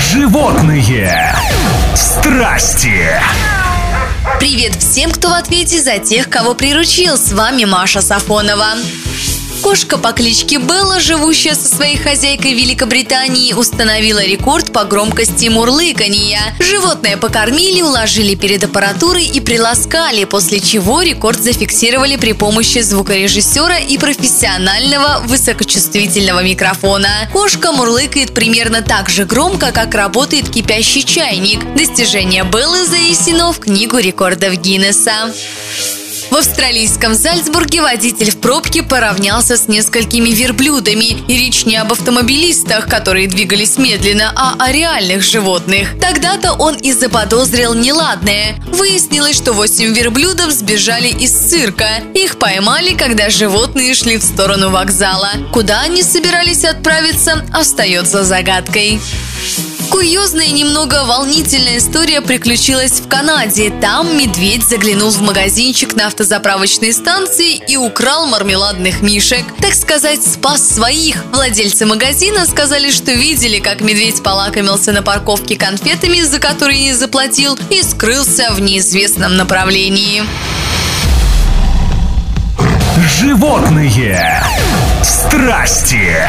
Животные страсти. Привет всем, кто в ответе за тех, кого приручил. С вами Маша Сафонова. Кошка по кличке Белла, живущая со своей хозяйкой в Великобритании, установила рекорд по громкости мурлыканья. Животное покормили, уложили перед аппаратурой и приласкали, после чего рекорд зафиксировали при помощи звукорежиссера и профессионального высокочувствительного микрофона. Кошка мурлыкает примерно так же громко, как работает кипящий чайник. Достижение Беллы занесено в книгу рекордов Гиннесса. В австралийском Зальцбурге водитель в пробке поравнялся с несколькими верблюдами. И речь не об автомобилистах, которые двигались медленно, а о реальных животных. Тогда-то он и заподозрил неладное. Выяснилось, что восемь верблюдов сбежали из цирка. Их поймали, когда животные шли в сторону вокзала. Куда они собирались отправиться, остается загадкой. Курьезная и немного волнительная история приключилась в Канаде. Там медведь заглянул в магазинчик на автозаправочной станции и украл мармеладных мишек. Так сказать, спас своих. Владельцы магазина сказали, что видели, как медведь полакомился на парковке конфетами, за которые не заплатил, и скрылся в неизвестном направлении. Животные страсти.